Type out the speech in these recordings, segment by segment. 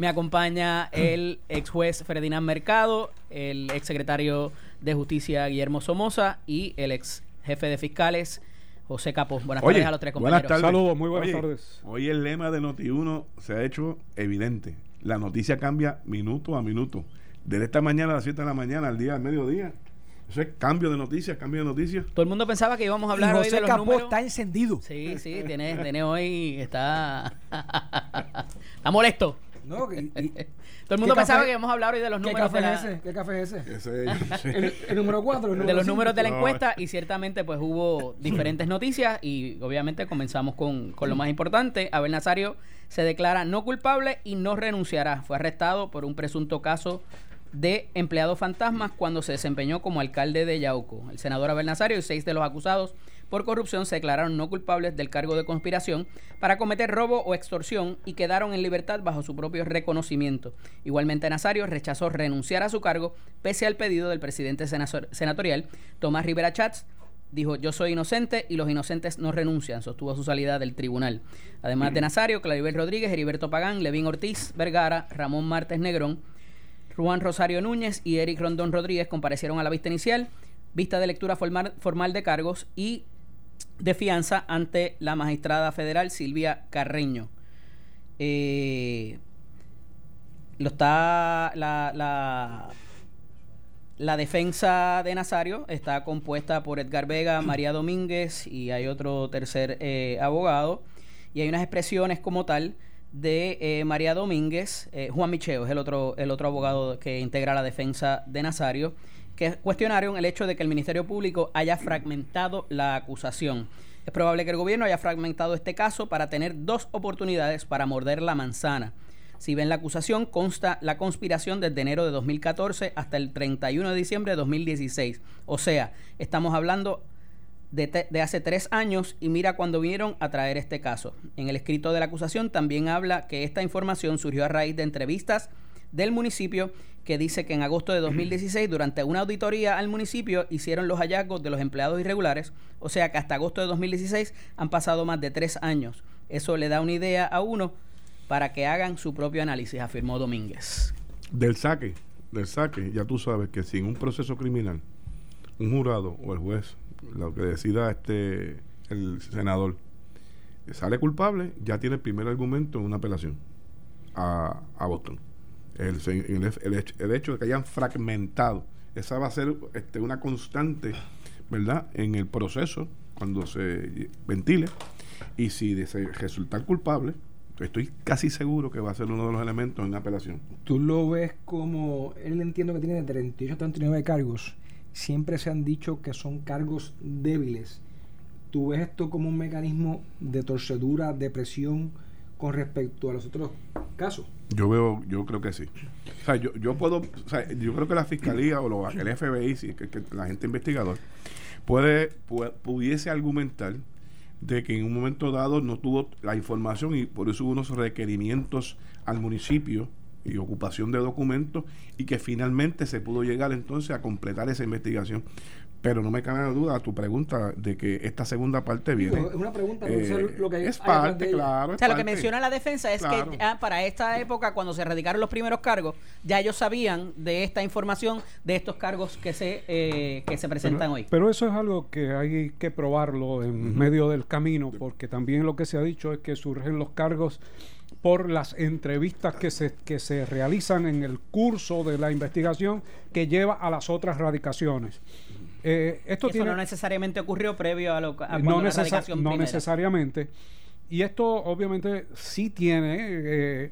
Me acompaña el ex juez Ferdinand Mercado, el ex secretario de Justicia Guillermo Somoza y el ex jefe de fiscales José Capos. Buenas tardes a los tres compañeros. Buenas tardes. Saludos, muy buenas Oye, tardes. Hoy el lema de Noti1 se ha hecho evidente. La noticia cambia minuto a minuto. Desde esta mañana a las 7 de la mañana al día al mediodía. Eso es cambio de noticias, cambio de noticias. Todo el mundo pensaba que íbamos a Y hablar hoy José de los Capó números. está encendido. Sí, sí, tiene, tiene hoy, está, está molesto. No, y- y- Todo el mundo ¿Qué pensaba café- que íbamos a hablar hoy de los ¿Qué números café de, es la- ese? ¿Qué café es ese? El, el número 4. de los números de la No. encuesta y ciertamente pues hubo diferentes noticias y obviamente comenzamos con, con lo más importante. Abel Nazario se declara no culpable y no renunciará. Fue arrestado por un presunto caso de empleado fantasmas cuando se desempeñó como alcalde de Yauco. El senador Abel Nazario y seis de los acusados por corrupción se declararon no culpables del cargo de conspiración para cometer robo o extorsión y quedaron en libertad bajo su propio reconocimiento. Igualmente Nazario rechazó renunciar a su cargo pese al pedido del presidente senator- senatorial Tomás Rivera Chats dijo yo soy inocente y los inocentes no renuncian, sostuvo su salida del tribunal. Además de Nazario, Claribel Rodríguez, Heriberto Pagán, Levín Ortiz, Vergara, Ramón Martes Negrón, Juan Rosario Núñez y Eric Rondón Rodríguez comparecieron a la vista inicial, vista de lectura formal, formal de cargos y de fianza ante la magistrada federal Silvia Carreño. Eh, lo está la, la, la defensa de Nazario está compuesta por Edgar Vega, María Domínguez y hay otro tercer eh, abogado. Y hay unas expresiones como tal de eh, María Domínguez, Juan Micheo es el otro, el otro abogado que integra la defensa de Nazario, que cuestionaron el hecho de que el Ministerio Público haya fragmentado la acusación. Es probable que el gobierno haya fragmentado este caso para tener dos oportunidades para morder la manzana. Si ven la acusación, consta la conspiración desde enero de 2014 hasta el 31 de diciembre de 2016. O sea, estamos hablando de, de hace tres años y mira cuando vinieron a traer este caso. En el escrito de la acusación también habla que esta información surgió a raíz de entrevistas del municipio que dice que en agosto de 2016 durante una auditoría al municipio hicieron los hallazgos de los empleados irregulares, o sea que hasta agosto de 2016 han pasado más de tres años. Eso le da una idea a uno para que hagan su propio análisis, afirmó Domínguez. Del saque, del saque, ya tú sabes que si en un proceso criminal, un jurado o el juez, lo que decida este el senador, sale culpable, ya tiene el primer argumento en una apelación a, a Boston. El, el, hecho, de que hayan fragmentado, esa va a ser este, una constante, ¿verdad?, en el proceso cuando se ventile. Y si de resultar culpable, estoy casi seguro que va a ser uno de los elementos en apelación. Tú lo ves como. Él entiendo que tiene de 38 a 39 cargos. Siempre se han dicho que son cargos débiles. ¿Tú ves esto como un mecanismo de torcedura, de presión con respecto a los otros casos? Yo veo, yo creo que sí. O sea, yo, yo puedo, o sea, yo creo que la fiscalía o lo- el FBI, sí, que, que la gente investigador, puede, pu- pudiese argumentar de que en un momento dado no tuvo la información y por eso hubo unos requerimientos al municipio y ocupación de documentos y que finalmente se pudo llegar entonces a completar esa investigación. Pero no me cabe duda a tu pregunta de que esta segunda parte viene. Es una pregunta, no eh, sé lo que hay es parte, claro. O sea, lo que parte. menciona la defensa es Claro. que ah, para esta época, cuando se radicaron los primeros cargos, ya ellos sabían de esta información, de estos cargos que se, eh, que se presentan Pero, hoy. pero eso es algo que hay que probarlo en medio del camino, porque también lo que se ha dicho es que surgen los cargos por las entrevistas que se, que se realizan en el curso de la investigación que lleva a las otras radicaciones. Eh, esto Eso tiene, no necesariamente ocurrió previo a, lo, a no, la no necesariamente. Y esto obviamente sí tiene eh,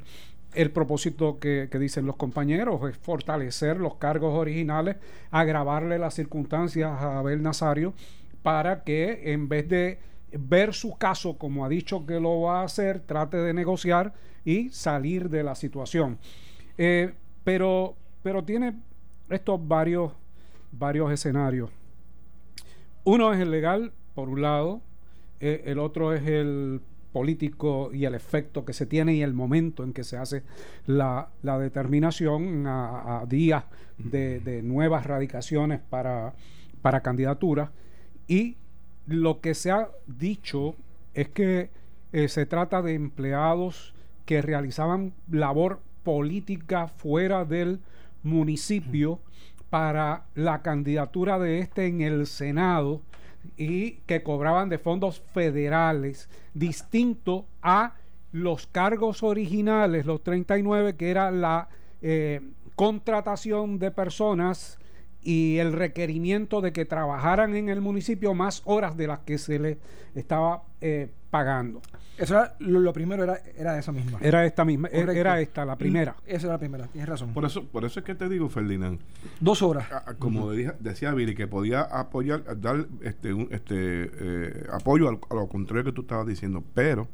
el propósito que, que dicen los compañeros, es fortalecer los cargos originales, agravarle las circunstancias a Abel Nazario para que en vez de ver su caso como ha dicho que lo va a hacer, trate de negociar y salir de la situación. Eh, pero, pero tiene estos varios, varios escenarios. Uno es el legal, por un lado, eh, el otro es el político y el efecto que se tiene y el momento en que se hace la, la determinación a, días de, de nuevas radicaciones para, para candidaturas. Y lo que se ha dicho es que eh, se trata de empleados que realizaban labor política fuera del municipio para la candidatura de este en el Senado y que cobraban de fondos federales, distinto a los cargos originales, los 39, que era la eh, contratación de personas y el requerimiento de que trabajaran en el municipio más horas de las que se les estaba eh, pagando. Eso era, lo, lo primero era, era esa misma. Era esta misma, Correcto. era esta, la primera. Esa era la primera, tienes razón. Por eso, por eso es que te digo, Ferdinand, Dos horas. a- a- como dije- decía Billy, que podía apoyar, dar este, un, este eh, apoyo al- a lo contrario que tú estabas diciendo, pero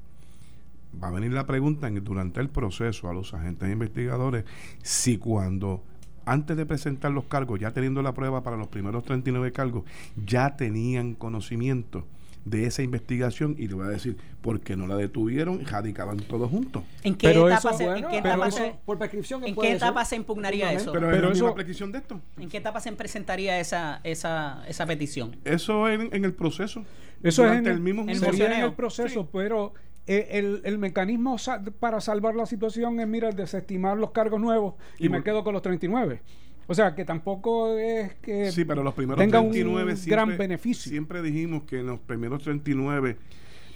va a venir la pregunta en- durante el proceso a los agentes investigadores si cuando antes de presentar los cargos, ya teniendo la prueba para los primeros 39 cargos, ya tenían conocimiento de esa investigación y le voy a decir, ¿por qué no la detuvieron y radicaban todos juntos? ¿En qué Pero etapa, eso- se, Bueno, en qué pero etapa, eso- se, por prescripción. ¿en qué ser. etapa se impugnaría eso? Pero, Pero es eso- petición de esto. ¿En qué etapa se presentaría esa, esa, esa petición? Eso en, en el proceso. Eso es durante en el mismo el en mocioneo. el proceso, pero eh, el, el mecanismo sa- para salvar la situación es, mira, desestimar los cargos nuevos y, Y me quedo con los 39. O sea, que tampoco es que Sí, pero los primeros tenga un 39 gran beneficio. Siempre dijimos que en los primeros 39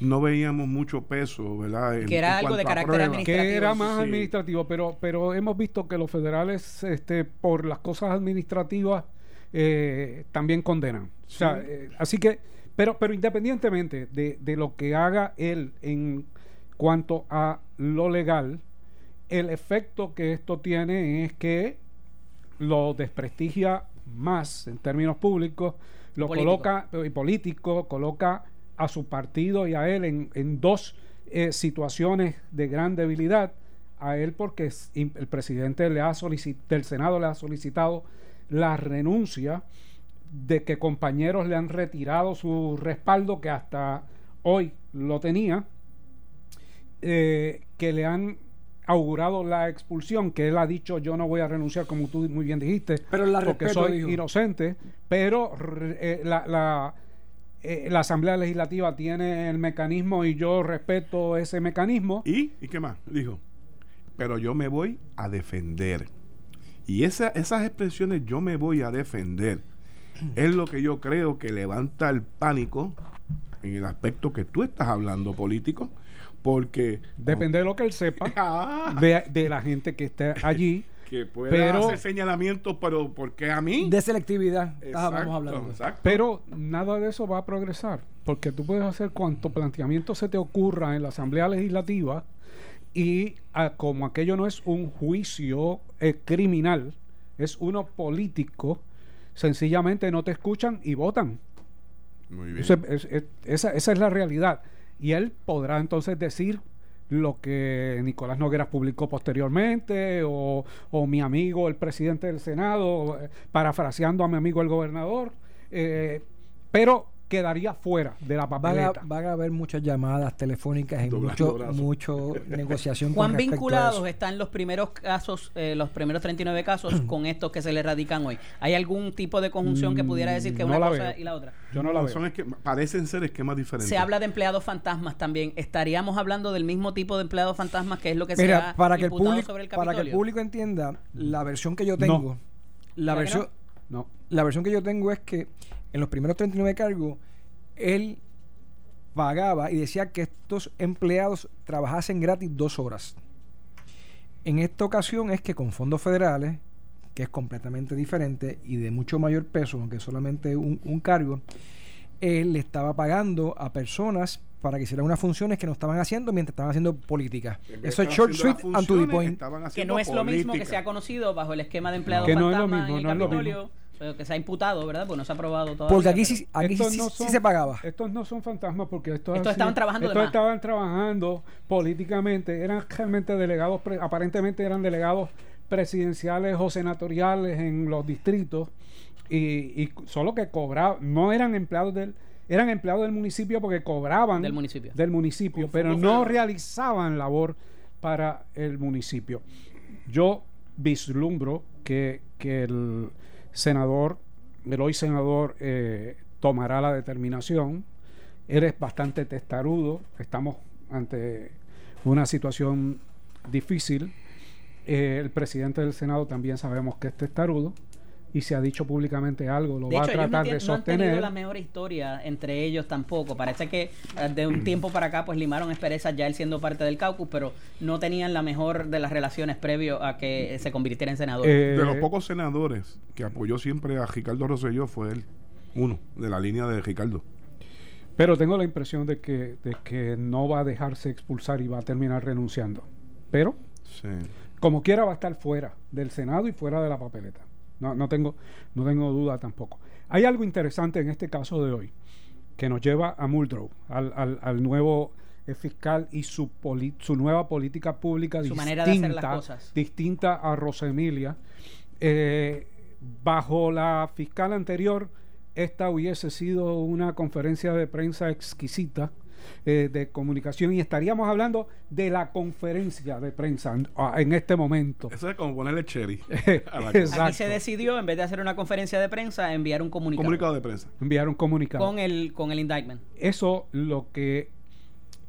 no veíamos mucho peso, ¿verdad? En- Que era algo de carácter pruebas. administrativo. que era más Sí. administrativo, pero pero hemos visto que los federales, este, por las cosas administrativas, eh, también condenan. O sea, Sí. eh, así que, pero pero independientemente de, de lo que haga él en cuanto a lo legal, el efecto que esto tiene es que lo desprestigia más en términos públicos, lo Político. coloca y político, coloca a su partido y a él en, en dos eh, situaciones de gran debilidad. A él porque el presidente le ha solici- del Senado le ha solicitado la renuncia de que compañeros le han retirado su respaldo que hasta hoy lo tenía, eh, que le han augurado la expulsión, que él ha dicho yo no voy a renunciar como tú muy bien dijiste, Pero la porque respeto, soy dijo. inocente, pero eh, la, la, eh, la Asamblea Legislativa tiene el mecanismo y yo respeto ese mecanismo. ¿Y? ¿Y qué más? Dijo, pero yo me voy a defender. Y esa, esas expresiones, yo me voy a defender, es lo que yo creo que levanta el pánico en el aspecto que tú estás hablando político, porque... Depende de lo que él sepa, Ah, de, de la gente que esté allí. que pueda Pero- hacer señalamientos, pero ¿por qué a mí? De selectividad estábamos Exacto, hablando. exacto. Pero nada de eso va a progresar, porque tú puedes hacer cuanto planteamiento se te ocurra en la Asamblea Legislativa y ah, como aquello no es un juicio eh, criminal, es uno político, sencillamente no te escuchan y votan. Muy bien. Es- es- esa, esa es la realidad. Y él podrá entonces decir lo que Nicolás Nogueras publicó posteriormente, o, o mi amigo el presidente del Senado, eh, parafraseando a mi amigo el gobernador, eh, pero quedaría fuera de la Van a, papeleta. van a haber muchas llamadas telefónicas y mucho, mucho negociación ¿Cuán con vinculados eso. están los primeros casos, eh, los primeros 39 casos con estos que se le radican hoy? ¿Hay algún tipo de conjunción que pudiera decir que Mm, no una cosa veo. y la otra? Yo no la veo. Son esquema- parecen ser esquemas diferentes. Se habla de empleados fantasmas también. ¿Estaríamos hablando del mismo tipo de empleados fantasmas que es lo que se ha para que, el público, sobre el para que el público entienda, la versión que yo No. tengo, la ¿Verdad que versión, No. la versión que yo tengo es que en los primeros 39 cargos, él pagaba y decía que estos empleados trabajasen gratis dos horas. En esta ocasión es que con fondos federales, que es completamente diferente y de mucho mayor peso, aunque solamente un, un cargo, él le estaba pagando a personas para que hicieran unas funciones que no estaban haciendo mientras estaban haciendo política. Eso es short, sweet and to the point. que no es lo mismo que se ha conocido bajo el esquema de empleados Que no es lo fantasma mismo, en no es lo Capitolio, pero que se ha imputado, ¿verdad? Porque no se ha aprobado todavía. Porque aquí pero- sí, aquí sí, no sí son- se pagaba. Estos no son fantasmas porque estos, Estos han estaban trabajando de estos estaban trabajando políticamente, eran realmente delegados, pre- aparentemente eran delegados presidenciales o senatoriales en los distritos y, y solo que cobraban, no eran empleados del, eran empleados del municipio porque cobraban Del municipio. del municipio, pero no realizaban labor para el municipio. Yo vislumbro que, que el senador, el hoy senador, eh, tomará la determinación. Eres bastante testarudo, estamos ante una situación difícil. Eh, el presidente del Senado también sabemos que es tarudo y si ha dicho públicamente algo, lo De va hecho, a ellos no, tratar de no han tenido sostener. la mejor historia entre ellos tampoco. Parece que eh, de un tiempo para acá pues limaron esperezas ya él siendo parte del caucus, pero no tenían la mejor de las relaciones previo a que se convirtiera en senador. Eh, De los pocos senadores que apoyó siempre a Ricardo Rosselló fue él, uno, de la línea de Ricardo. Pero tengo la impresión de que, de que no va a dejarse expulsar y va a terminar renunciando. Pero, Sí. como quiera, va a estar fuera del Senado y fuera de la papeleta. No, no, tengo, no tengo duda tampoco. Hay algo interesante en este caso de hoy que nos lleva a Muldrow, al, al- al nuevo eh, fiscal y su, poli- su nueva política pública Su distinta, manera de hacer las cosas. distinta a Rosemilia. Eh, bajo la fiscal anterior, esta hubiese sido una conferencia de prensa exquisita eh, de comunicación y estaríamos hablando de la conferencia de prensa en, ah, en este momento. Eso es como ponerle cherry. Aquí se decidió, en vez de hacer una conferencia de prensa, enviar un comunicado, Comunicado de prensa. Enviar un comunicado. con el con el indictment. Eso lo que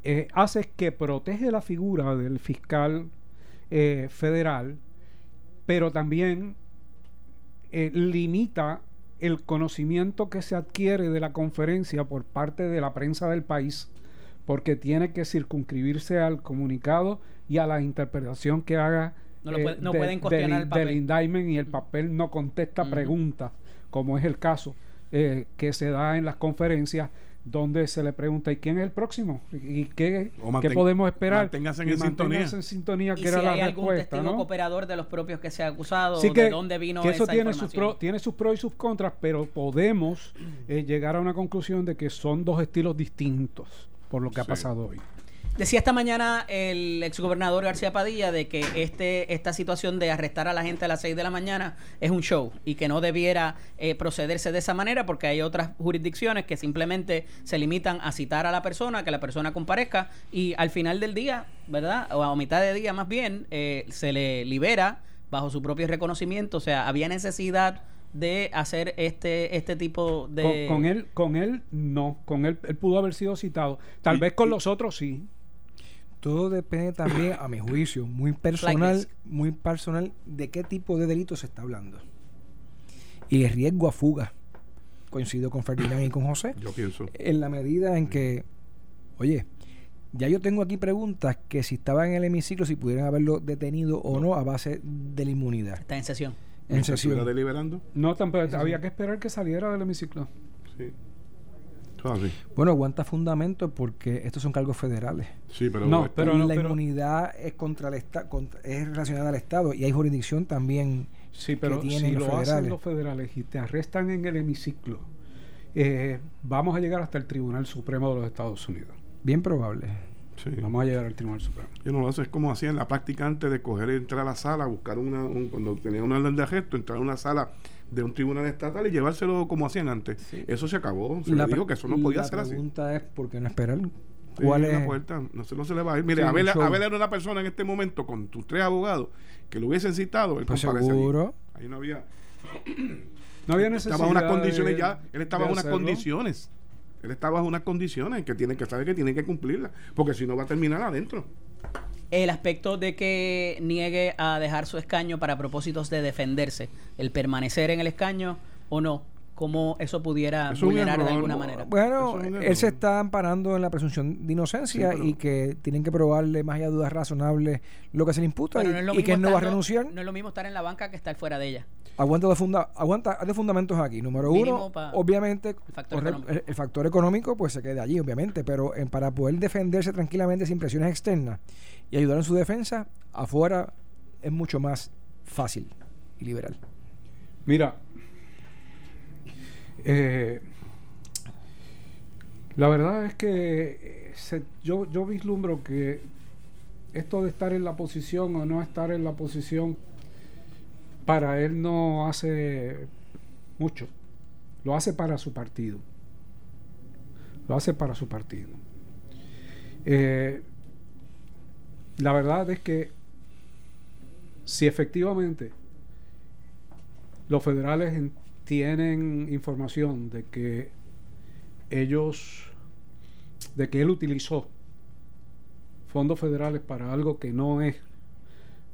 eh, hace es que protege la figura del fiscal eh, federal, pero también eh, limita el conocimiento que se adquiere de la conferencia por parte de la prensa del país, porque tiene que circunscribirse al comunicado y a la interpretación que haga No lo eh, puede- no de- pueden cuestionar del, el papel. del indictment y el papel no contesta preguntas, como es el caso eh, que se da en las conferencias donde se le pregunta ¿y quién es el próximo? ¿y qué, qué podemos esperar? manténgase en Y sintonía. manténganse en sintonía, Y que si era hay la algún respuesta, testigo ¿no? cooperador de los propios que se ha acusado, Así de que, dónde vino que eso esa tiene sus, pro- tiene sus pros y sus contras, pero podemos eh, llegar a una conclusión de que son dos estilos distintos por lo que ha pasado hoy. Decía esta mañana el exgobernador García Padilla de que este esta situación de arrestar a la gente a las 6 de la mañana es un show y que no debiera eh, procederse de esa manera porque hay otras jurisdicciones que simplemente se limitan a citar a la persona, que la persona comparezca y al final del día, ¿verdad? O a mitad de día más bien, eh, se le libera bajo su propio reconocimiento. O sea, había necesidad de hacer este este tipo de... Con, con él, con él no, con él, él pudo haber sido citado. Tal Y- vez con y- los otros sí. Todo depende también, a mi juicio, muy personal, muy personal, de qué tipo de delito se está hablando. Y el riesgo a fuga. Coincido con Ferdinand y con José. Yo pienso. En la medida en que, oye, ya yo tengo aquí preguntas que si estaba en el hemiciclo, si pudieran haberlo detenido o no a base de la inmunidad. Está en sesión. En ¿Se estuviera sesión. deliberando? No, tampoco, había que esperar que saliera del hemiciclo. Sí. Bueno, aguanta fundamento porque estos son cargos federales. Sí, pero... No, esto- pero no, la pero- inmunidad es contra el Estado, es relacionada al Estado y hay jurisdicción también. Sí, pero tienen si los lo hacen federales. los federales y te arrestan en el hemiciclo, eh, vamos a llegar hasta el Tribunal Supremo de los Estados Unidos. Bien probable. Sí. Vamos a llegar al Tribunal Supremo. Yo no lo hace, es como hacía en la práctica antes de coger entrar a la sala, buscar una, un- cuando tenía una orden de arresto, entrar a una sala de un tribunal estatal y llevárselo como hacían antes. Sí. Eso se acabó. Se La le dijo que eso no podía la ser así. pregunta es ¿por qué no esperar? ¿Cuál en la es? puerta, no se, no se le va a ir. Mire, Sí, Abel, un show. Abel era una persona en este momento con tus tres abogados que lo hubiesen citado. Él Pues allí. seguro. Ahí no había. No había necesidad. Estaba en unas de- condiciones ya. Él estaba en unas condiciones. Él estaba bajo unas condiciones que tiene que saber que tiene que cumplirlas. Porque si no va a terminar adentro. el aspecto de que niegue a dejar su escaño para propósitos de defenderse, el permanecer en el escaño o no, cómo eso pudiera es vulnerar de alguna no, manera. Bueno, es él se está amparando en la presunción de inocencia Sí, pero- y que tienen que probarle más allá de dudas razonables lo que se le imputa y, no y que él no va a renunciar. No es lo mismo estar en la banca que estar fuera de ella. Aguanta de, funda, aguanta de fundamentos aquí. Número uno, obviamente, factor económico. el, el factor económico pues se queda allí, obviamente, pero en- para poder defenderse tranquilamente sin presiones externas y ayudar en su defensa, afuera es mucho más fácil y liberal. Mira, eh, la verdad es que eh, se- yo, yo vislumbro que esto de estar en la posición o no estar en la posición, para él no hace mucho. Lo hace para su partido. Lo hace para su partido. Eh, la verdad es que si efectivamente los federales en- tienen información de que ellos, de que él utilizó fondos federales para algo que no es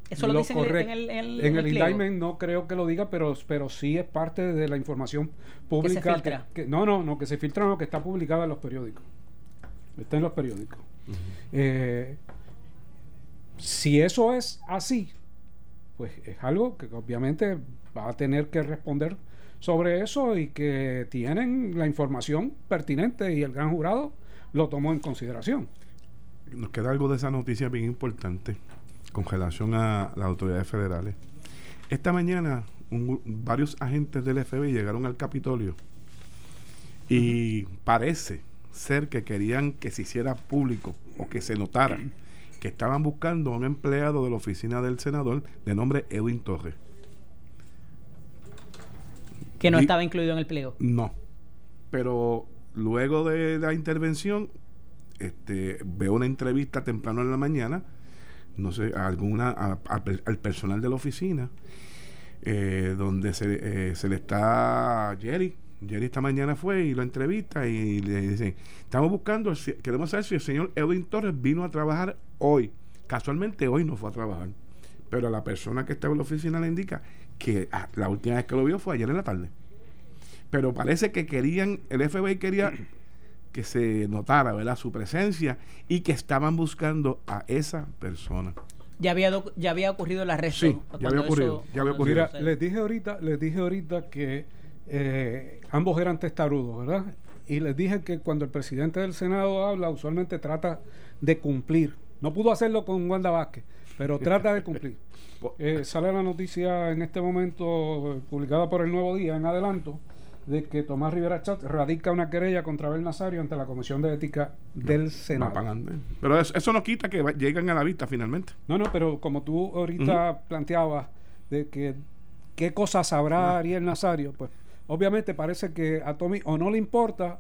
Eso lo, dice en el, en el, en el, en el indictment no creo que lo diga, pero, pero sí es parte de la información pública. Que se filtra. que- que- no, no, no, que se filtra, no, que está publicada en los periódicos. Está en los periódicos. Eh, si eso es así, pues es algo que obviamente va a tener que responder sobre eso y que tienen la información pertinente y el gran jurado lo tomó en consideración. Nos queda algo de esa noticia bien importante con relación a las autoridades federales. Esta mañana un- varios agentes del FBI llegaron al Capitolio y parece ser que querían que se hiciera público o que se notara que estaban buscando a un empleado de la oficina del senador de nombre Edwin Torres. Que no estaba incluido en el pliego. No. Pero luego de la intervención, este, veo una entrevista temprano en la mañana, no sé, a alguna, al personal de la oficina, eh, donde se, eh, se le está Jerry. Jerry esta mañana fue y lo entrevista y le dicen, estamos buscando, queremos saber si el señor Edwin Torres vino a trabajar hoy. Casualmente hoy no fue a trabajar. Pero la persona que estaba en la oficina le indica que ah, la última vez que lo vio fue ayer en la tarde pero parece que querían, el FBI quería que se notara, ¿verdad? Su presencia y que estaban buscando a esa persona. Ya había, ya había ocurrido el arresto. Sí, ya había eso- ocurrido, ya había ocurrido. Mira, les dije ahorita, les dije ahorita que eh, ambos eran testarudos, ¿verdad? Y les dije que cuando el presidente del Senado habla, usualmente trata de cumplir. No pudo hacerlo con Wanda Vázquez, pero trata de cumplir. Eh, sale la noticia en este momento, eh, publicada por el Nuevo Día, en adelanto, de que Tomás Rivera Chat radica una querella contra Abel Nazario ante la Comisión de Ética del Senado. adelante. Pero eso, eso no quita que lleguen a la vista finalmente. No, no, pero como tú ahorita planteabas de que qué cosas sabrá Ariel Nazario, pues obviamente parece que a Tommy o no le importa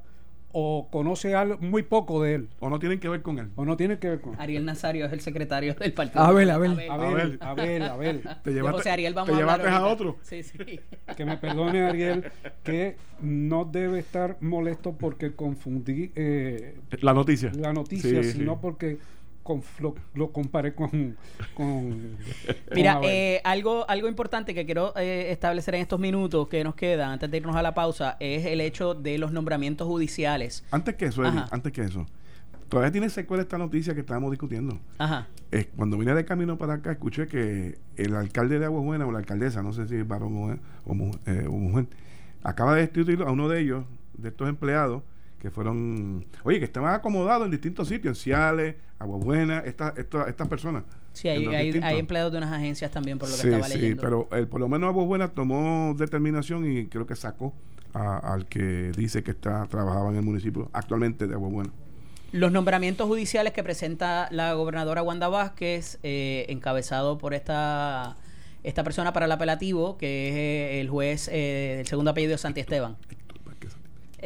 o conoce algo muy poco de él O no tienen que ver con él. o no tiene que ver con Ariel Nazario es el secretario del partido. Abel, Abel. Abel, Abel, Abel. Te De llevaste, José Ariel vamos te a llevaste a otro. Sí, sí. Que me perdone Ariel, que no debe estar molesto porque confundí eh, La noticia. la noticia, Sí, sino sí. porque conf- lo, lo comparé con, con Mira, con eh, algo, algo importante que quiero eh, establecer en estos minutos que nos quedan antes de irnos a la pausa es el hecho de los nombramientos judiciales. Antes que eso, Ajá. antes que eso. Todavía tiene secuela esta noticia que estábamos discutiendo. Ajá. Eh, cuando vine de camino para acá, escuché que el alcalde de Agua Buena o la alcaldesa, no sé si es varón o, mu- eh, o mujer, acaba de destituir a uno de ellos, de estos empleados, que fueron, oye, que estaban acomodados en distintos sitios, en Ciales, Agua Buena, estas esta, estas personas. Sí, hay, hay, empleados de unas agencias también, por lo que Sí, estaba sí, leyendo. pero eh, por lo menos Agua Buena tomó determinación y creo que sacó a- al que dice que está trabajaba en el municipio actualmente de Agua Buena. Los nombramientos judiciales que presenta la gobernadora Wanda Vázquez, eh, encabezado por esta, esta persona para el apelativo, que es eh, el juez eh, del segundo apellido Santi Esteban.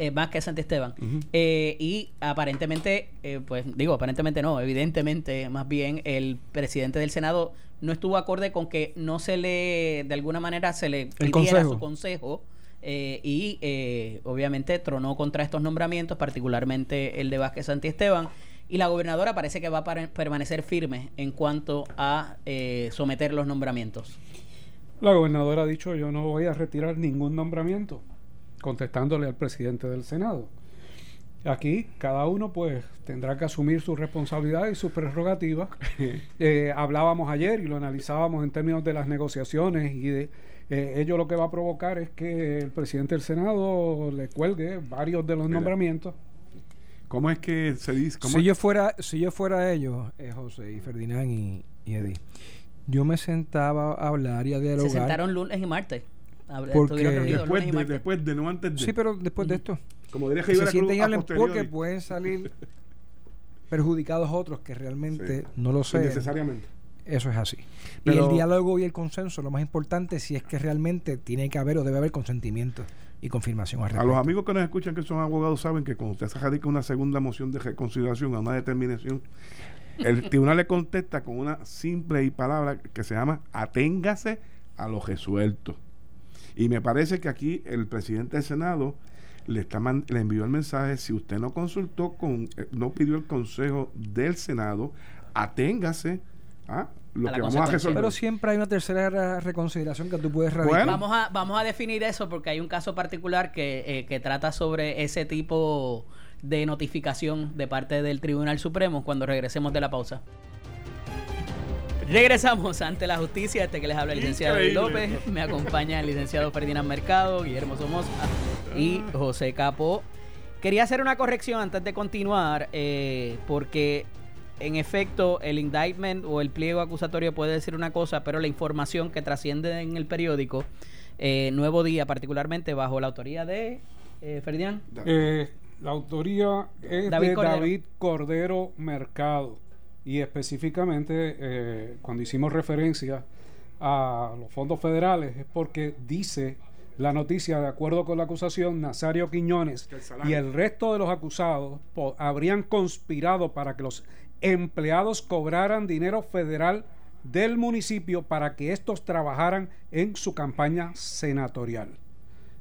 Eh, Vázquez Santi Esteban. Ujú. Eh, y aparentemente, eh, pues digo, aparentemente no, evidentemente, más bien el presidente del Senado no estuvo acorde con que no se le, de alguna manera, se le pidiera consejo. su consejo. eh, y eh, obviamente tronó contra estos nombramientos, particularmente el de Vázquez Santi Esteban. Y la gobernadora parece que va a permanecer firme en cuanto a eh, someter los nombramientos. La gobernadora ha dicho yo no voy a retirar ningún nombramiento, contestándole al presidente del Senado. Aquí cada uno pues tendrá que asumir su responsabilidad y sus prerrogativas. Eh, hablábamos ayer y lo analizábamos en términos de las negociaciones y de eh, ello lo que va a provocar es que el presidente del Senado le cuelgue varios de los Mira. nombramientos. ¿Cómo es que se dice? ¿Cómo Si yo fuera, si yo fuera ellos, eh, José y Ferdinand y, y Eddie, yo me sentaba a hablar y a Se dialogar. sentaron lunes y martes. Porque- después, de, martes. después de, no antes de. Sí, pero después de esto, Como diría se Rivera Cruz, sienten y hablen porque pueden salir perjudicados otros que realmente Sí. no lo sé. Innecesariamente. Eso es así. y el diálogo y el consenso, lo más importante, si es que realmente tiene que haber o debe haber consentimiento y confirmación al A los amigos que nos escuchan que son abogados saben que cuando usted se radica una segunda moción de reconsideración a una determinación, el tribunal le contesta con una simple y palabra que se llama aténgase a lo resuelto. Y me parece que aquí el presidente del Senado le, está man- le envió el mensaje, si usted no consultó con, eh, no pidió el consejo del Senado, aténgase a lo a la que vamos a resolver. Pero siempre hay una tercera re- reconsideración que tú puedes radicar. Bueno. Vamos a, vamos a definir eso porque hay un caso particular que, eh, que trata sobre ese tipo de notificación de parte del Tribunal Supremo cuando regresemos de la pausa. Regresamos ante la justicia, este que les habla el licenciado Luis Increíble. López, me acompaña el licenciado Ferdinand Mercado, Guillermo Somoza y José Capo. Quería hacer una corrección antes de continuar, eh, porque en efecto el indictment o el pliego acusatorio puede decir una cosa, pero la información que trasciende en el periódico, eh, Nuevo Día particularmente, bajo la autoría de eh, Ferdinand. Eh, la autoría es David de Cordero. David Cordero Mercado. Y específicamente, eh, cuando hicimos referencia a los fondos federales, es porque dice la noticia, de acuerdo con la acusación, Nazario Quiñones el y el resto de los acusados po- habrían conspirado para que los empleados cobraran dinero federal del municipio para que estos trabajaran en su campaña senatorial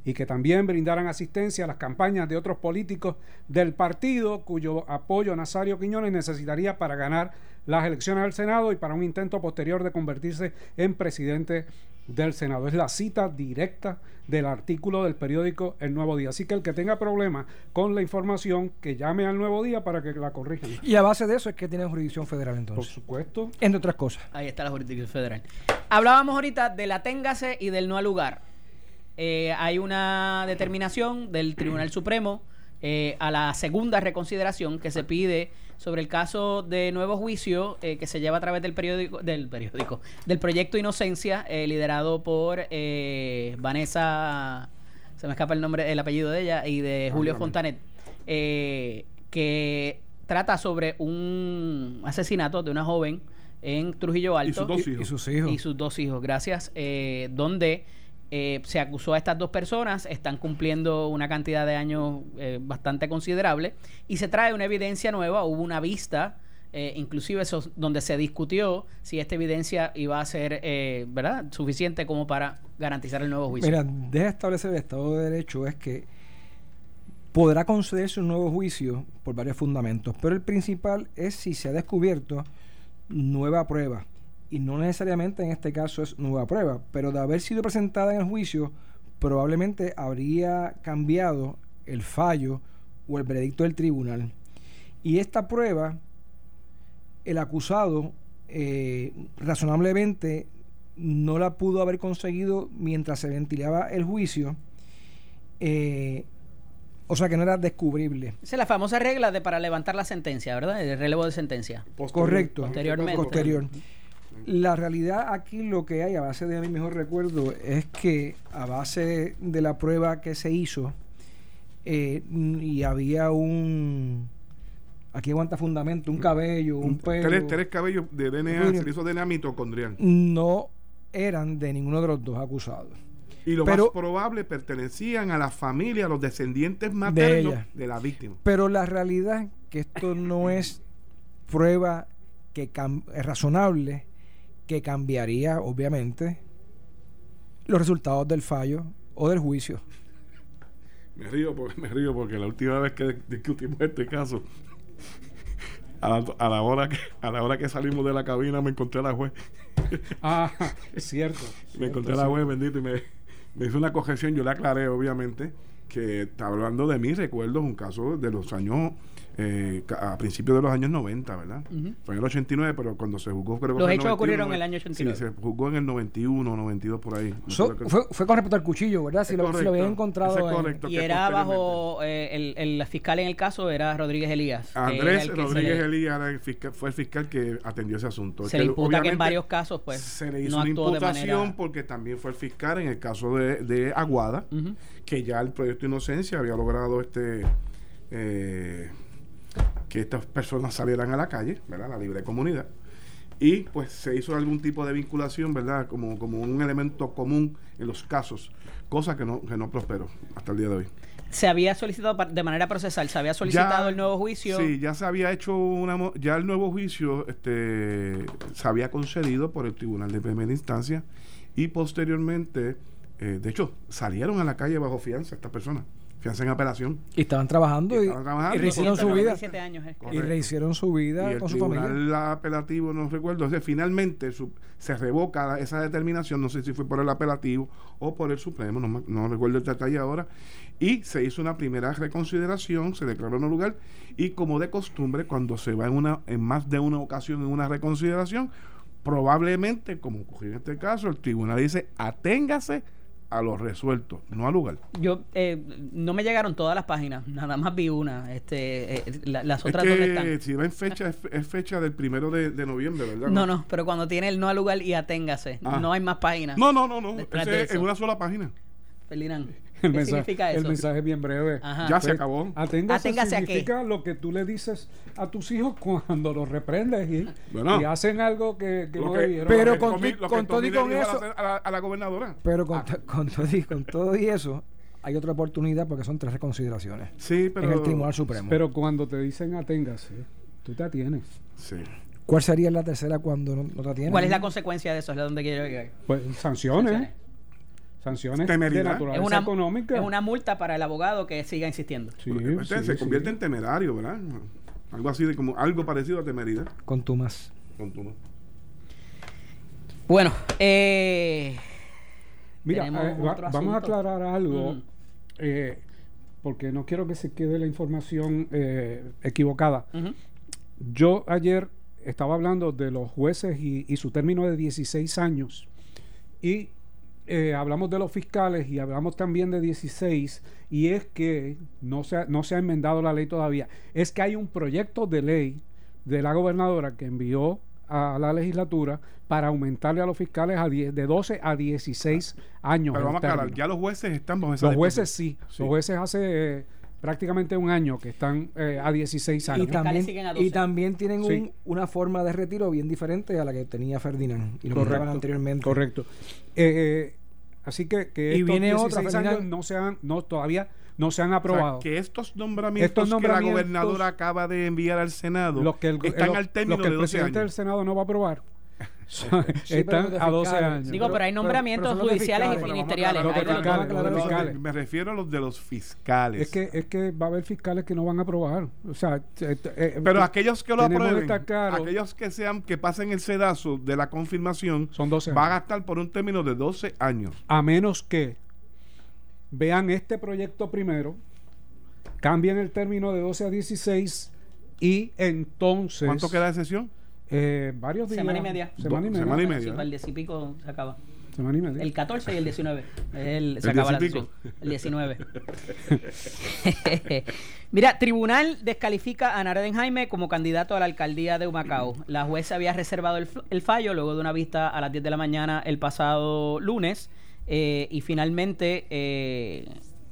y que también brindaran asistencia a las campañas de otros políticos del partido cuyo apoyo Nazario Quiñones necesitaría para ganar las elecciones al Senado y para un intento posterior de convertirse en presidente del Senado. Es la cita directa del artículo del periódico El Nuevo Día. Así que el que tenga problemas con la información, que llame al Nuevo Día para que la corrijan. Y a base de eso es que tiene jurisdicción federal Por entonces. supuesto. Entre otras cosas. Ahí está la jurisdicción federal. Hablábamos ahorita de la téngase y del no al lugar. Eh, hay una determinación del Tribunal Supremo eh, a la segunda reconsideración que se pide sobre el caso de nuevo juicio eh, que se lleva a través del periódico, del periódico, del proyecto Inocencia, eh, liderado por eh, Vanessa, se me escapa el nombre, el apellido de ella, y de Julio. Fontanet, eh, que trata sobre un asesinato de una joven en Trujillo Alto Y sus dos Y, hijos. y sus hijos. y sus dos hijos, gracias, eh, donde eh, se acusó a estas dos personas, están cumpliendo una cantidad de años eh, bastante considerable y se trae una evidencia nueva, hubo una vista, eh, inclusive donde se discutió si esta evidencia iba a ser eh, ¿verdad? suficiente como para garantizar el nuevo juicio. Mira, deja establecer el Estado de Derecho es que podrá concederse un nuevo juicio por varios fundamentos, pero el principal es si se ha descubierto nueva prueba. Y no necesariamente en este caso es nueva prueba, pero de haber sido presentada en el juicio, probablemente habría cambiado el fallo o el veredicto del tribunal. Y esta prueba, el acusado eh, razonablemente no la pudo haber conseguido mientras se ventilaba el juicio. eh, o sea que no era descubrible. Esa es la famosa regla de para levantar la sentencia, ¿verdad? El relevo de sentencia. Posterior. Correcto. Posteriormente. Posterior. La realidad aquí lo que hay, a base de mi mejor recuerdo, es que a base de la prueba que se hizo, eh, y había un... Aquí aguanta fundamento, un cabello, un pelo. Tres, tres cabellos de DNA, se le hizo DNA mitocondrial. No eran de ninguno de los dos acusados. Y lo Pero- más probable pertenecían a la familia, a los descendientes maternos ella. de, la víctima. Pero la realidad que esto no es prueba que es razonable que cambiaría, obviamente, los resultados del fallo o del juicio. Me río porque, me río porque la última vez que discutimos este caso, a la, a la hora que, a la hora que salimos de la cabina me encontré a la juez. Ah, es cierto. Me encontré a la juez bendito y me, me hizo una corrección. Yo le aclaré, obviamente, que está hablando de mis recuerdos, un caso de los años, eh, a principios de los años 90, ¿verdad? Fue en el 89, pero cuando se juzgó, creo que Los fue hechos 91, ocurrieron en el año 89. Sí, se juzgó en el 91, 92, por ahí. No So- creo que- fue, fue con respecto al cuchillo, ¿verdad? Si Es lo, si lo correcto, habían encontrado. es en- correcto. Y era bajo eh, el, el fiscal en el caso era Rodríguez Elías. que era Andrés el que se Rodríguez le- Elías era el fiscal- fue el fiscal que atendió ese asunto. Se le Que imputa que en varios casos, pues, se le hizo no una imputación manera- porque también fue el fiscal en el caso de, de Aguada, que ya el proyecto Inocencia había logrado este eh, que estas personas salieran a la calle, ¿verdad? La libre comunidad. Y pues se hizo algún tipo de vinculación, ¿verdad? Como, como un elemento común en los casos, cosa que no, que no prosperó hasta el día de hoy. Se había solicitado de manera procesal, se había solicitado Ya- el nuevo juicio. Sí, ya se había hecho una ya el nuevo juicio este se había concedido por el Tribunal de Primera Instancia y posteriormente eh, de hecho salieron a la calle bajo fianza estas personas fianza en apelación. Y estaban trabajando y, Y estaban trabajando. y rehicieron su vida. 97 años, eh. Y Correcto. rehicieron su vida y el con su familia. tribunal apelativo, no recuerdo, o sea, finalmente su- se revoca esa determinación, no sé si fue por el apelativo o por el Supremo, no, no recuerdo el detalle ahora, y se hizo una primera reconsideración, se declaró no lugar, y como de costumbre, cuando se va en, una, en más de una ocasión en una reconsideración, probablemente, como ocurrió en este caso, el tribunal dice, aténgase a lo resuelto, no al lugar. Yo eh, no me llegaron todas las páginas, nada más vi una. Este, eh, la- las Es otras dónde que están. si va en fecha, es, es fecha del primero de, de noviembre, ¿verdad? No, no, pero cuando tiene el no al lugar y aténgase, Ah. no hay más páginas. No, no, no, no. Es en una sola página. Ferdinand, El ¿qué mensaje, significa el eso? mensaje es bien breve. Ajá. Ya se acabó. Aténgase, Aténgase a qué. significa lo que tú le dices a tus hijos cuando los reprendes y, Bueno. y hacen algo que, no que- debieron. Pero que con Tommy- todo y con dijo a la- eso- a la, a la gobernadora. Pero con, Ah, con, todo y, con todo y eso, hay otra oportunidad porque son tres reconsideraciones sí, pero. en el Tribunal Supremo. Pero cuando te dicen aténgase, tú te atienes. Sí. ¿Cuál sería la tercera cuando no, no te atienden? ¿Cuál es la consecuencia de eso? Es la donde quiero llegar. Pues sanciones. Sanciones. Sanciones de Temeridad. naturaleza Es una, económica. es una multa para el abogado que siga insistiendo. Sí, sí, se sí. convierte en temerario, ¿verdad? Algo así de como algo parecido a temeridad. Con tu más. Con tu- Bueno, eh, Mira, eh, va- vamos a aclarar algo, Mm. eh, porque no quiero que se quede la información eh, equivocada. Yo ayer estaba hablando de los jueces y, y su término de 16 años. Y eh, hablamos de los fiscales y hablamos también de 16. Y es que no se, ha, no se ha enmendado la ley todavía. Es que hay un proyecto de ley de la gobernadora que envió a la legislatura para aumentarle a los fiscales a 10 de 12 a 16 años. Pero vamos a aclarar, ya los jueces están bajo esa Los jueces sí. Sí. Los jueces hace eh, prácticamente un año que están eh, a 16 Y, años. también, a y 12. también tienen Sí. un- una forma de retiro bien diferente a la que tenía Ferdinand. Y lo Correcto, anteriormente. Correcto. Eh, eh, así que, que Y estos viene otra, 16 Ferdinand. años no se han, no, todavía no se han O sea, aprobado. que estos nombramientos, Estos que nombramientos- la gobernadora acaba de enviar al Senado los que el, están al término los que de el 12 presidente del años. Senado no va a aprobar. Están a 12 fiscales. años. Digo, pero, hay nombramientos pero judiciales y fiscales. Ministeriales. Los fiscales, los fiscales. me refiero a los de los fiscales. es que es que va a haber fiscales que no van a aprobar. O sea, eh, eh, Pero eh, aquellos que lo aprueben, aquellos que sean que pasen el sedazo de la confirmación, son 12 va a gastar por un término de 12 años. A menos que vean este proyecto primero, cambien el término de 12 a 16 y entonces ¿Cuánto queda de sesión? Eh, varios días. Semana y media. Semana y media. semana y media, para el 10 y pico se acaba. Semana y media. El 14 y el 19. El, se El acaba la 10 y pico. sesión. El 19. Mira, tribunal descalifica a Narden Jaime como candidato a la alcaldía de Humacao. La jueza había reservado el fallo luego de una vista a las 10 de la mañana el pasado lunes. eh, y finalmente eh,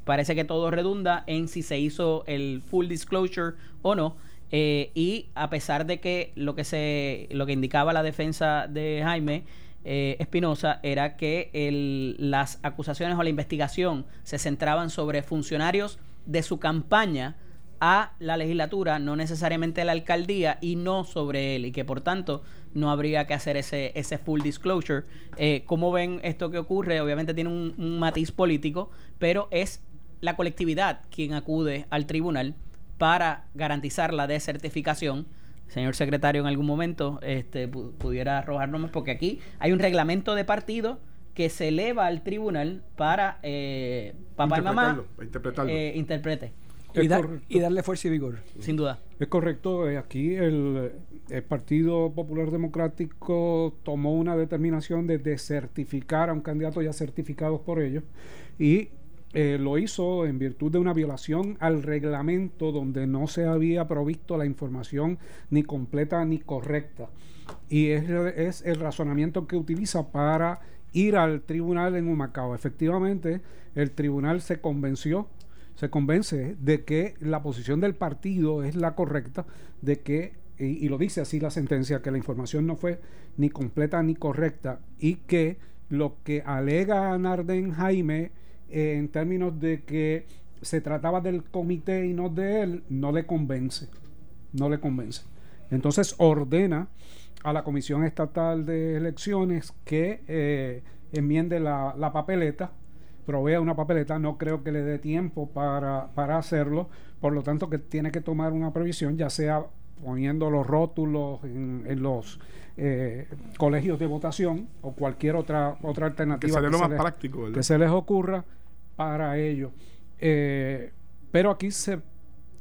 parece que todo redunda en si se hizo el full disclosure o no. Eh, y a pesar de que lo que se lo que indicaba la defensa de Jaime eh, Espinosa era que el- las acusaciones o la investigación se centraban sobre funcionarios de su campaña a la legislatura, no necesariamente a la alcaldía y no sobre él y que por tanto no habría que hacer ese, ese full disclosure. Eh, ¿Cómo ven esto que ocurre? Obviamente tiene un, un matiz político, pero es la colectividad quien acude al tribunal para garantizar la desertificación. Señor secretario, en algún momento este, pu- pudiera arrojarnos más, porque aquí hay un reglamento de partido que se eleva al tribunal para eh, papá y mamá Interpretarlo, eh, interprete, Y, da- correcto. y darle fuerza y vigor. sin duda. Es correcto, eh, aquí el, el Partido Popular Democrático tomó una determinación de desertificar a un candidato ya certificado por ellos y eh, lo hizo en virtud de una violación al reglamento donde no se había provisto la información ni completa ni correcta. Y es, es el razonamiento que utiliza para ir al tribunal en Humacao. Efectivamente, el tribunal se convenció se convence de que la posición del partido es la correcta, de que, y, y lo dice así la sentencia, que la información no fue ni completa ni correcta y que lo que alega Narden Jaime en términos de que se trataba del comité y no de él, no le convence, no le convence. Entonces ordena a la Comisión Estatal de Elecciones que eh, enmiende la, la papeleta provea una papeleta, no creo que le dé tiempo para, para hacerlo, por lo tanto que tiene que tomar una previsión, ya sea poniendo los rótulos en, en los eh, colegios de votación o cualquier otra otra Que alternativa sería lo se más les- práctico, que se les ocurra para ello. Eh, pero aquí se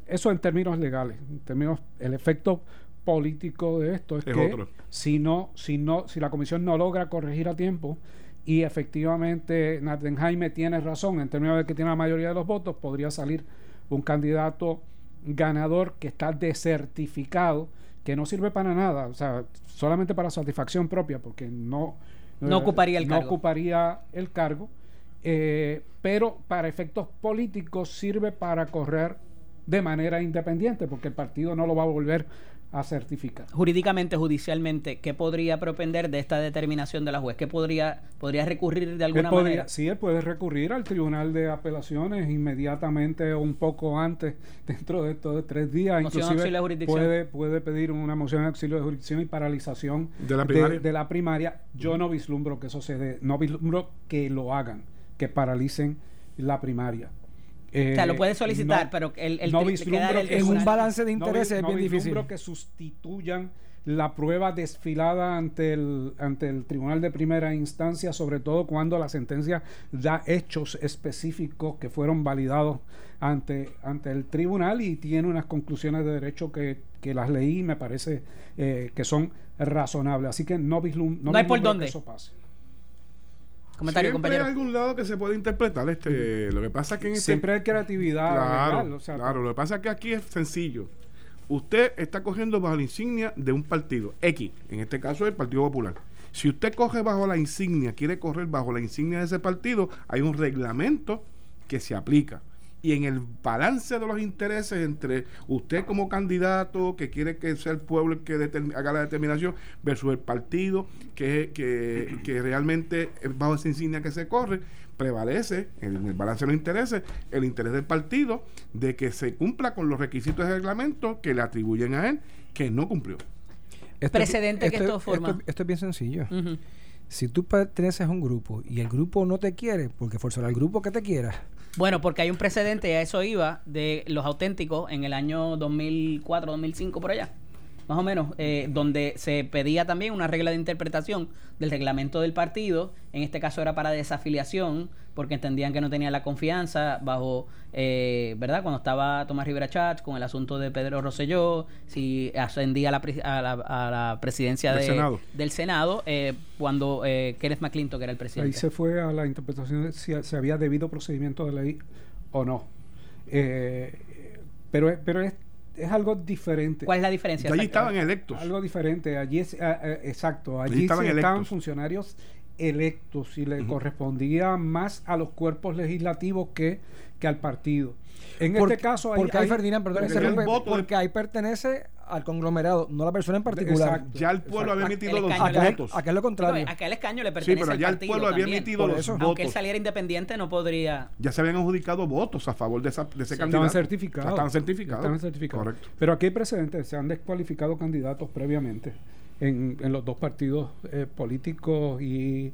eso en términos legales, en términos el efecto político de esto es, Es que otro. si no si no si la comisión no logra corregir a tiempo y efectivamente Nathan Jaime tiene razón en términos de que tiene la mayoría de los votos, podría salir un candidato ganador que está desertificado, que no sirve para nada, o sea, solamente para satisfacción propia, porque no, No ocuparía el no cargo. ocuparía el cargo, eh, pero para efectos políticos sirve para correr de manera independiente, porque el partido no lo va a volver a certificar. Jurídicamente, judicialmente, ¿qué podría propender de esta determinación de la juez? ¿Qué podría, podría recurrir de Él alguna podría- manera? sí, él puede recurrir al Tribunal de Apelaciones inmediatamente o un poco antes, dentro de estos tres días. Moción de Inclusive auxilio de jurisdicción. puede, puede pedir una moción de auxilio de jurisdicción y paralización De la primaria. de la primaria. Yo no vislumbro que eso se dé, no vislumbro que lo hagan, que paralicen la primaria. O sea, lo Eh, puede solicitar, no- pero el, el no vislumbro queda en el que Es un balance de no intereses vi- es no bien difícil. que sustituyan la prueba desfilada ante el, ante el tribunal de primera instancia, sobre todo cuando la sentencia da hechos específicos que fueron validados ante, ante el tribunal y tiene unas conclusiones de derecho que, que las leí y me parece eh, que son razonables. Así que no, vislum, No hay por vislumbro dónde. que eso pase. Comentario, Siempre compañero. hay algún lado que se puede interpretar. Este, Lo que pasa es que en este Siempre hay creatividad. Claro, legal, o sea, claro. Lo que pasa es que aquí es sencillo. Usted está cogiendo bajo la insignia de un partido X, en este caso el Partido Popular. Si usted coge bajo la insignia, quiere correr bajo la insignia de ese partido, hay un reglamento que se aplica. Y en el balance de los intereses entre usted como candidato, que quiere que sea el pueblo el que haga la determinación, versus el partido, que, que, que realmente es bajo esa insignia que se corre, prevalece en el balance de los intereses el interés del partido de que se cumpla con los requisitos del reglamento que le atribuyen a él, que no cumplió. Esto es- Precedente que esto forma. Esto, esto es bien sencillo. Si tú perteneces a un grupo y el grupo no te quiere, porque forzará al grupo que te quiera. Bueno, porque hay un precedente, y a eso iba, de los auténticos en el año 2004, 2005, por allá, más o menos, eh, donde se pedía también una regla de interpretación del reglamento del partido, en este caso era para desafiliación, porque entendían que no tenía la confianza bajo, eh, ¿verdad? Cuando estaba Tomás Rivera Chatz con el asunto de Pedro Rosselló, si ascendía a la, a la, a la presidencia Del de- Senado. del Senado, eh, cuando eh, Kenneth McClintock era el Ahí presidente. se fue a la interpretación de si se había debido procedimiento de ley o no. Eh, pero pero es, es algo diferente. ¿Cuál es la diferencia? Allí estaban electos. Algo diferente. Allí es, ah, ah, exacto. Allí Allí estaban estaban funcionarios electos y le correspondía más a los cuerpos legislativos que, que al partido. En Porque- este caso, hay- porque hay- Ferdinand, perdón, porque porque ahí pertenece al conglomerado, no a la persona en particular. Exacto. Ya el pueblo había emitido los Acá, votos. es- acá es lo contrario. Digo, acá el escaño le Sí, pertenece pero al ya el pueblo había emitido los eso. Aunque él votos. saliera independiente, no podría. Ya se habían adjudicado votos a favor de, esa, de ese Sí, candidato. estaban certificados. Estaban certificados. Estaban certificados. Correcto. Pero aquí hay precedentes, se han descualificado candidatos previamente en, en los dos partidos eh, políticos y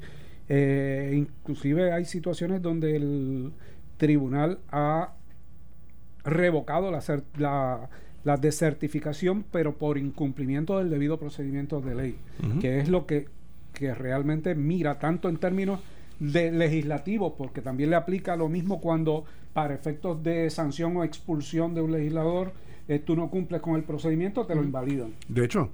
eh, inclusive hay situaciones donde el tribunal ha revocado la, cer- la, la desertificación, pero por incumplimiento del debido procedimiento de ley, que es lo que, que realmente mira tanto en términos de legislativo, porque también le aplica lo mismo cuando para efectos de sanción o expulsión de un legislador, eh, tú no cumples con el procedimiento, te lo invalidan. De hecho,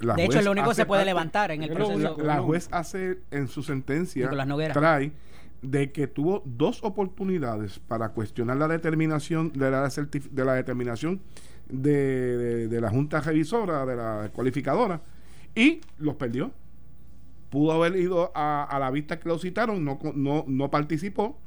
la De hecho, lo único que hace se puede parte- levantar en el proceso. La no. juez hace en su sentencia, trae de que tuvo dos oportunidades para cuestionar la determinación de la, de la determinación de, de- la Junta Revisora, de la cualificadora, y los perdió. Pudo haber ido a, a la vista que lo citaron, no, no, no participó,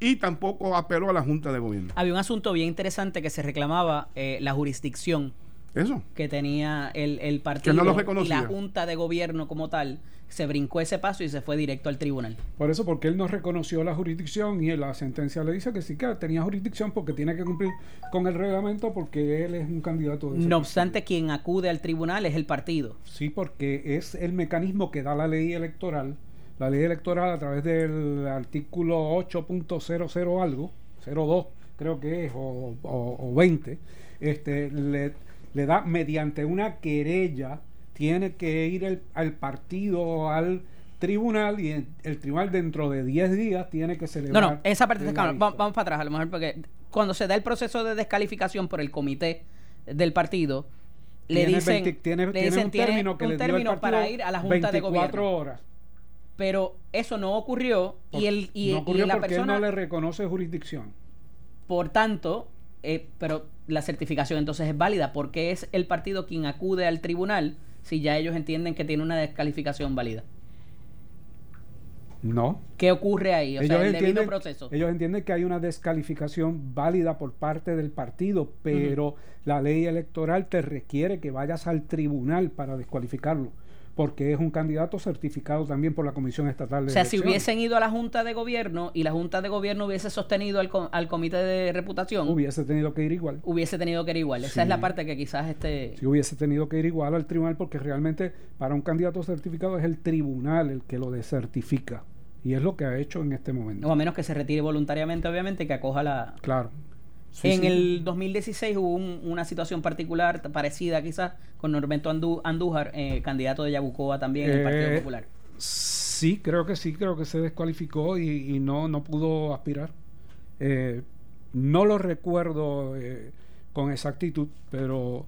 y tampoco apeló a la Junta de Gobierno. Había un asunto bien interesante que se reclamaba eh, la jurisdicción Eso. que tenía el, el partido no lo y la junta de gobierno como tal. Se brincó ese paso y se fue directo al tribunal. Por eso, porque él no reconoció la jurisdicción y la sentencia le dice que sí que tenía jurisdicción porque tiene que cumplir con el reglamento porque él es un candidato. de No partido. obstante, quien acude al tribunal es el partido. Sí, porque es el mecanismo que da la ley electoral la ley electoral a través del artículo 8.00 algo, 02 creo que es, o, o, o 20, este, le, le da mediante una querella, tiene que ir el- al partido, al tribunal, y el, el tribunal dentro de 10 días tiene que No, celebrar. no, esa parte está claro. Va- aviso. Vamos, para atrás, a lo mejor, porque cuando se da el proceso de descalificación por el comité del partido, le Tiene dicen, 20 tiene, le tiene dicen, un término que un le dio el término para ir a la Junta de 24 Gobierno. horas. Pero eso no ocurrió y, el, y, no y ocurrió la porque persona, no le reconoce jurisdicción. por tanto, eh, pero la certificación entonces es válida porque es el partido quien acude al tribunal si ya ellos entienden que tiene una descalificación válida. No. ¿Qué ocurre ahí? O sea, el debido entienden, proceso. ellos entienden que hay una descalificación válida por parte del partido, pero la ley electoral te requiere que vayas al tribunal para descualificarlo, porque es un candidato certificado también por la Comisión Estatal de O sea, si hubiesen ido a la Junta de Gobierno y la Junta de Gobierno hubiese sostenido al, al Comité de Reputación, hubiese tenido que ir igual. hubiese tenido que ir igual. Esa es la parte que quizás este... Si hubiese tenido que ir igual al tribunal, porque realmente para un candidato certificado es el tribunal el que lo desertifica. Y es lo que ha hecho en este momento. O a menos que se retire voluntariamente, obviamente, que acoja la... Claro. Sí, en sí. el 2016 hubo un- una situación particular, parecida quizás, con Norberto Andú- Andújar, eh, candidato de Yabucoa también en el Partido Eh, Popular. Sí, creo que sí, creo que se descualificó y, y no, no pudo aspirar. Eh, no lo recuerdo eh, con exactitud, pero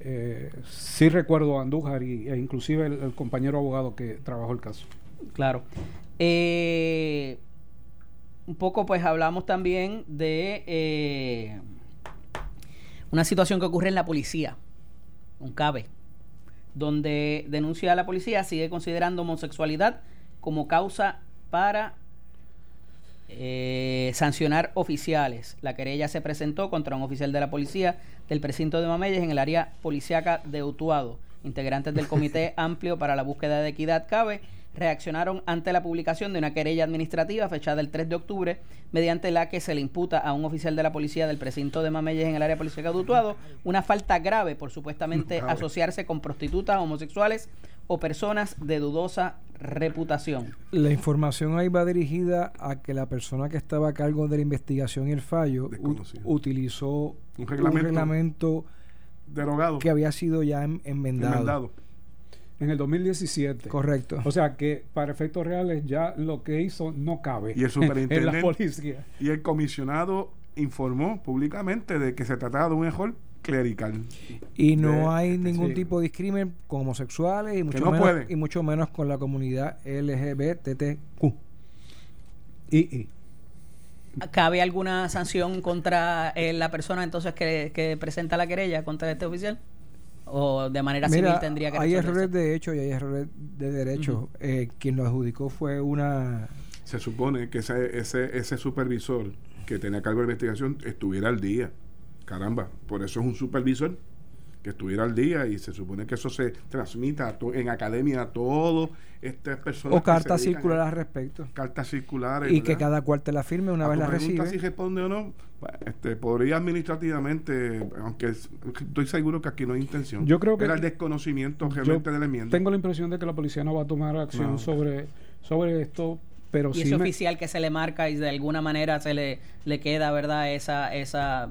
eh, sí recuerdo a Andújar y, e inclusive el, el compañero abogado que trabajó el caso. Claro. Eh, un poco pues hablamos también de eh, una situación que ocurre en la policía, un CABE, donde denuncia a la policía, sigue considerando homosexualidad como causa para eh, sancionar oficiales. La querella se presentó contra un oficial de la policía del precinto de Mameyes en el área policiaca de Utuado. Integrantes del Comité Amplio para la Búsqueda de Equidad CABE reaccionaron ante la publicación de una querella administrativa fechada el 3 de octubre, mediante la que se le imputa a un oficial de la policía del precinto de Mameyes en el área policiaca de Utuado una falta grave por supuestamente Grave. asociarse con prostitutas, homosexuales o personas de dudosa reputación. La información ahí va dirigida a que la persona que estaba a cargo de la investigación y el fallo utilizó Un un reglamento. Derogado. que había sido ya en- enmendado. enmendado. En el 2017. Correcto. O sea que para efectos reales ya lo que hizo no cabe Y el en superintendente- la policía. Y el comisionado informó públicamente de que se trataba de un error clerical. Y no de- hay ningún sí. tipo de discrimen con homosexuales y mucho, no menos, pueden. y mucho menos con la comunidad LGBTQ. Y, y ¿Cabe alguna sanción contra eh, la persona entonces que, que presenta la querella contra este oficial? ¿O de manera civil tendría que hay errores de hecho y hay errores de derecho. Eh, quien lo adjudicó fue una... Se supone que ese, ese, ese supervisor que tenía cargo de la investigación estuviera al día. Caramba, por eso es un supervisor que estuviera al día y se supone que eso se transmita a to- en academia a todas estas personas. O cartas circulares al respecto. Cartas circulares. Y que cada cual te la firme una A vez tu la pregunta recibe. si responde o no, pues, este, podría administrativamente, aunque es- estoy seguro que aquí no hay intención. Yo creo que- Era el desconocimiento yo realmente de la enmienda. tengo la impresión de que la policía no va a tomar acción No. sobre, sobre esto, pero y sí ese me- oficial que se le marca y de alguna manera se le, le queda, ¿verdad? Esa, esa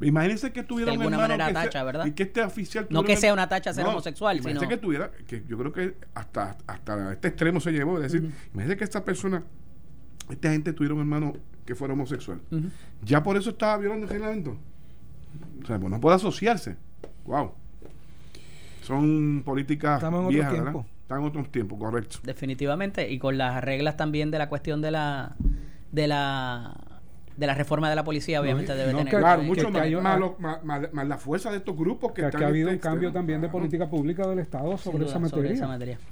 Imagínense que tuviera De un alguna manera que tacha, sea- ¿verdad? Y que este oficial No tuviera que sea una tacha ser homosexual, imagínense sino- que tuviera, que yo creo que hasta, hasta este extremo se llevó, es decir, imagínense que esta persona, esta gente tuviera un hermano que fuera homosexual. Ya por eso estaba violando el reglamento. O sea, pues no puede asociarse. Wow. Son políticas Estamos en otro viejas, ¿verdad? Están en otros tiempos, correcto. definitivamente y con las reglas también de la cuestión de la de la de la reforma de la policía obviamente No, debe no, tener que- Claro, que- mucho que más, una- más, lo- más- más- más la fuerza de estos grupos que, que, están ha habido un este cambio extremo. también de Claro. política pública del Estado sobre duda, esa materia. esa materia.